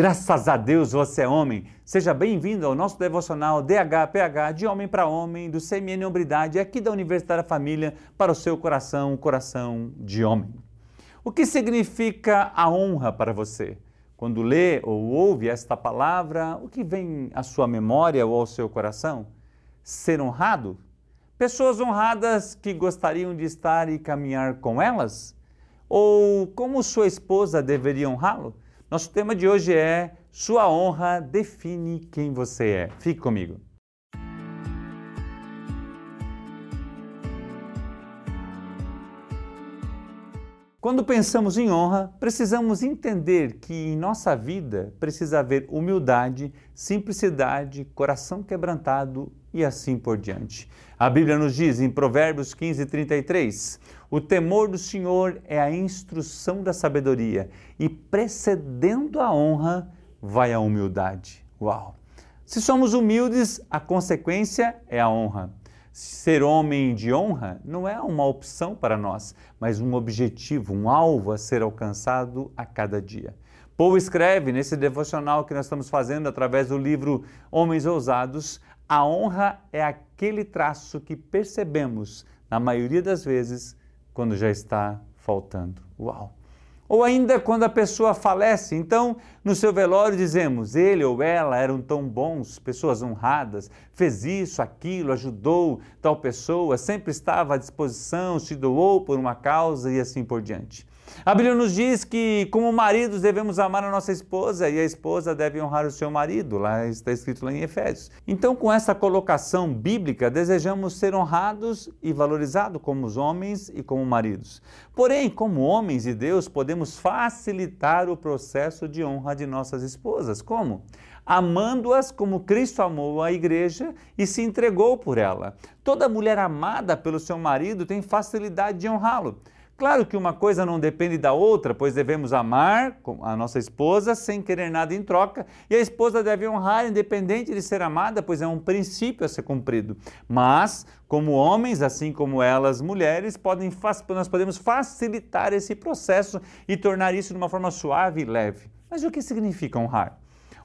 Graças a Deus você é homem. Seja bem-vindo ao nosso devocional DHPH de Homem para Homem, do CMN Hombridade, aqui da Universidade da Família, para o seu coração, coração de homem. O que significa a honra para você? Quando lê ou ouve esta palavra, o que vem à sua memória ou ao seu coração? Ser honrado? Pessoas honradas que gostariam de estar e caminhar com elas? Ou como sua esposa deveria honrá-lo? Nosso tema de hoje é Sua honra define quem você é. Fique comigo. Quando pensamos em honra, precisamos entender que em nossa vida precisa haver humildade, simplicidade, coração quebrantado e assim por diante. A Bíblia nos diz em Provérbios 15, 33: O temor do Senhor é a instrução da sabedoria, e precedendo a honra vai a humildade. Uau! Se somos humildes, a consequência é a honra. Ser homem de honra não é uma opção para nós, mas um objetivo, um alvo a ser alcançado a cada dia. Paul escreve nesse devocional que nós estamos fazendo através do livro Homens Ousados a honra é aquele traço que percebemos, na maioria das vezes, quando já está faltando. Uau! Ou ainda quando a pessoa falece. Então, no seu velório dizemos: ele ou ela eram tão bons, pessoas honradas, fez isso, aquilo, ajudou tal pessoa, sempre estava à disposição, se doou por uma causa e assim por diante. A Bíblia nos diz que, como maridos, devemos amar a nossa esposa e a esposa deve honrar o seu marido. Lá está escrito lá em Efésios. Então, com essa colocação bíblica, desejamos ser honrados e valorizados como os homens e como maridos. Porém, como homens de Deus, podemos facilitar o processo de honra de nossas esposas. Como? amando-as como Cristo amou a igreja e se entregou por ela. Toda mulher amada pelo seu marido tem facilidade de honrá-lo. Claro que uma coisa não depende da outra, pois devemos amar a nossa esposa sem querer nada em troca, e a esposa deve honrar independente de ser amada, pois é um princípio a ser cumprido. Mas, como homens, assim como elas, mulheres, podem, nós podemos facilitar esse processo e tornar isso de uma forma suave e leve. Mas o que significa honrar?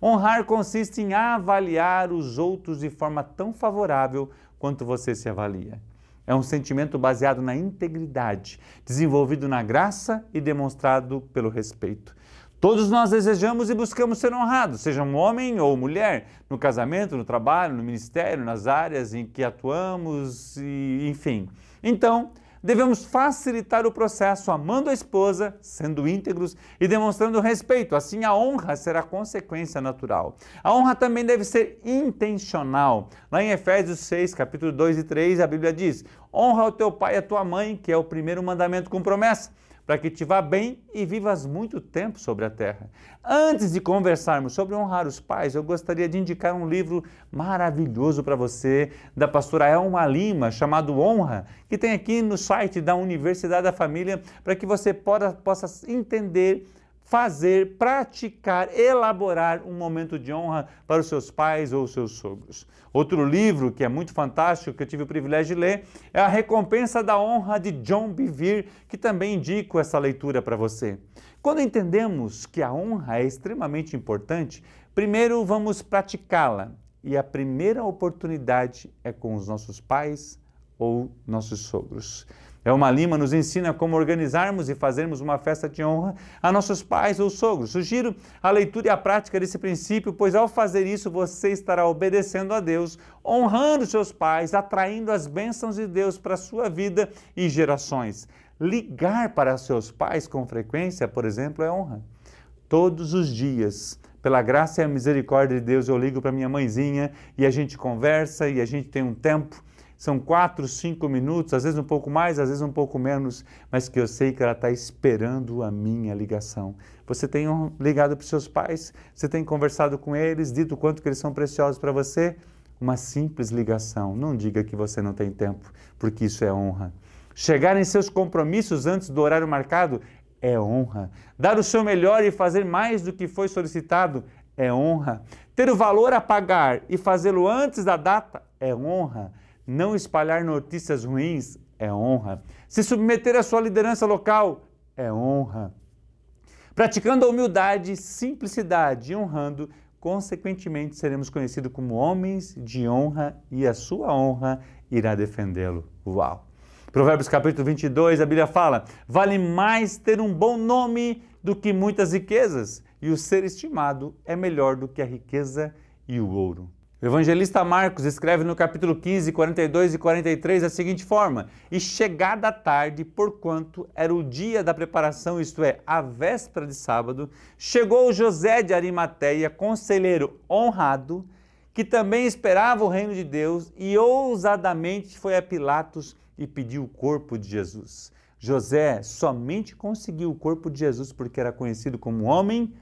Honrar consiste em avaliar os outros de forma tão favorável quanto você se avalia. É um sentimento baseado na integridade, desenvolvido na graça e demonstrado pelo respeito. Todos nós desejamos e buscamos ser honrados, seja um homem ou mulher, no casamento, no trabalho, no ministério, nas áreas em que atuamos, e, enfim. Então, devemos facilitar o processo amando a esposa, sendo íntegros e demonstrando respeito. Assim, a honra será consequência natural. A honra também deve ser intencional. Lá em Efésios 6, capítulo 2 e 3, a Bíblia diz: Honra o teu pai e a tua mãe, que é o primeiro mandamento com promessa para que te vá bem e vivas muito tempo sobre a terra. Antes de conversarmos sobre honrar os pais, eu gostaria de indicar um livro maravilhoso para você, da pastora Elma Lima, chamado Honra, que tem aqui no site da Universidade da Família, para que você possa, entender fazer, praticar, elaborar um momento de honra para os seus pais ou os seus sogros. Outro livro que é muito fantástico, que eu tive o privilégio de ler, é A Recompensa da Honra de John Bevere, que também indico essa leitura para você. Quando entendemos que a honra é extremamente importante, primeiro vamos praticá-la. E a primeira oportunidade é com os nossos pais ou nossos sogros. Elma Lima nos ensina como organizarmos e fazermos uma festa de honra a nossos pais ou sogros. Sugiro a leitura e a prática desse princípio, pois ao fazer isso você estará obedecendo a Deus, honrando seus pais, atraindo as bênçãos de Deus para a sua vida e gerações. Ligar para seus pais com frequência, por exemplo, é honra. Todos os dias, pela graça e a misericórdia de Deus, eu ligo para minha mãezinha e a gente conversa e a gente tem um tempo são quatro, cinco minutos, às vezes um pouco mais, às vezes um pouco menos, mas que eu sei que ela está esperando a minha ligação. Você tem ligado para os seus pais? Você tem conversado com eles, dito quanto que eles são preciosos para você? Uma simples ligação. Não diga que você não tem tempo, porque isso é honra. Chegar em seus compromissos antes do horário marcado é honra. Dar o seu melhor e fazer mais do que foi solicitado é honra. Ter o valor a pagar e fazê-lo antes da data é honra. Não espalhar notícias ruins é honra. Se submeter à sua liderança local é honra. Praticando a humildade, simplicidade e honrando, consequentemente seremos conhecidos como homens de honra e a sua honra irá defendê-lo. Uau! Provérbios capítulo 22, a Bíblia fala: vale mais ter um bom nome do que muitas riquezas, e o ser estimado é melhor do que a riqueza e o ouro. O evangelista Marcos escreve no capítulo 15, 42 e 43 da seguinte forma: E chegada a tarde, porquanto era o dia da preparação, isto é, a véspera de sábado, chegou José de Arimateia, conselheiro honrado, que também esperava o reino de Deus, e ousadamente foi a Pilatos e pediu o corpo de Jesus. José somente conseguiu o corpo de Jesus porque era conhecido como homem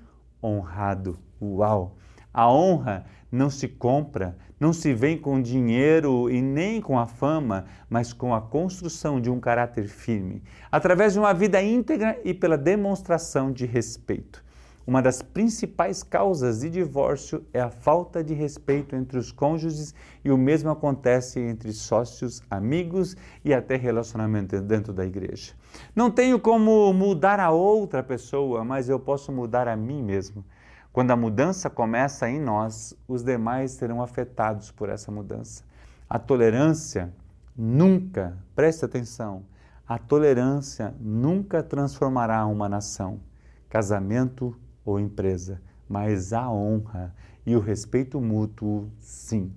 honrado. Uau! A honra não se compra, não se vem com dinheiro e nem com a fama, mas com a construção de um caráter firme, através de uma vida íntegra e pela demonstração de respeito. Uma das principais causas de divórcio é a falta de respeito entre os cônjuges e o mesmo acontece entre sócios, amigos e até relacionamento dentro da igreja. Não tenho como mudar a outra pessoa, mas eu posso mudar a mim mesmo. Quando a mudança começa em nós, os demais serão afetados por essa mudança. A tolerância nunca, preste atenção, a tolerância nunca transformará uma nação. Casamento ou empresa, mas a honra e o respeito mútuo, sim.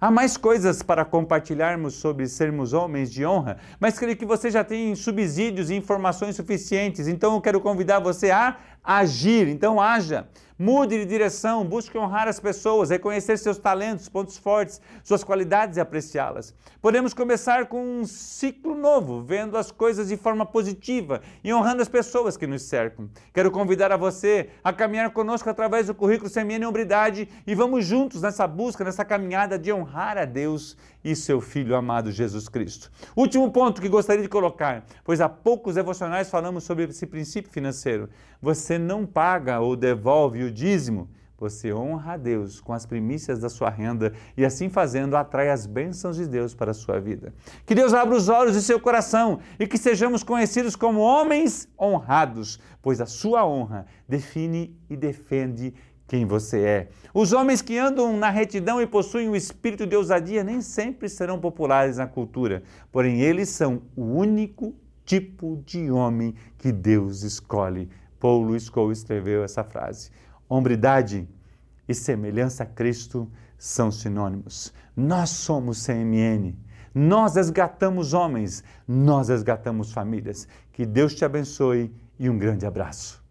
Há mais coisas para compartilharmos sobre sermos homens de honra, mas creio que você já tem subsídios e informações suficientes, então eu quero convidar você a agir. Então, haja. Mude de direção, busque honrar as pessoas, reconhecer seus talentos, pontos fortes, suas qualidades e apreciá-las. Podemos começar com um ciclo novo, vendo as coisas de forma positiva e honrando as pessoas que nos cercam. Quero convidar a você a caminhar conosco através do currículo Semina e Hombridade e vamos juntos nessa busca, nessa caminhada de honrar a Deus e seu Filho amado Jesus Cristo. Último ponto que gostaria de colocar, pois há poucos devocionais falamos sobre esse princípio financeiro. Você não paga ou devolve o dízimo, você honra a Deus com as primícias da sua renda e assim fazendo atrai as bênçãos de Deus para a sua vida. Que Deus abra os olhos de seu coração e que sejamos conhecidos como homens honrados, pois a sua honra define e defende quem você é. Os homens que andam na retidão e possuem o espírito de ousadia nem sempre serão populares na cultura, porém eles são o único tipo de homem que Deus escolhe. Paul Louis Cole escreveu essa frase. Hombridade e semelhança a Cristo são sinônimos. Nós somos CMN. Nós resgatamos homens, nós resgatamos famílias. Que Deus te abençoe e um grande abraço.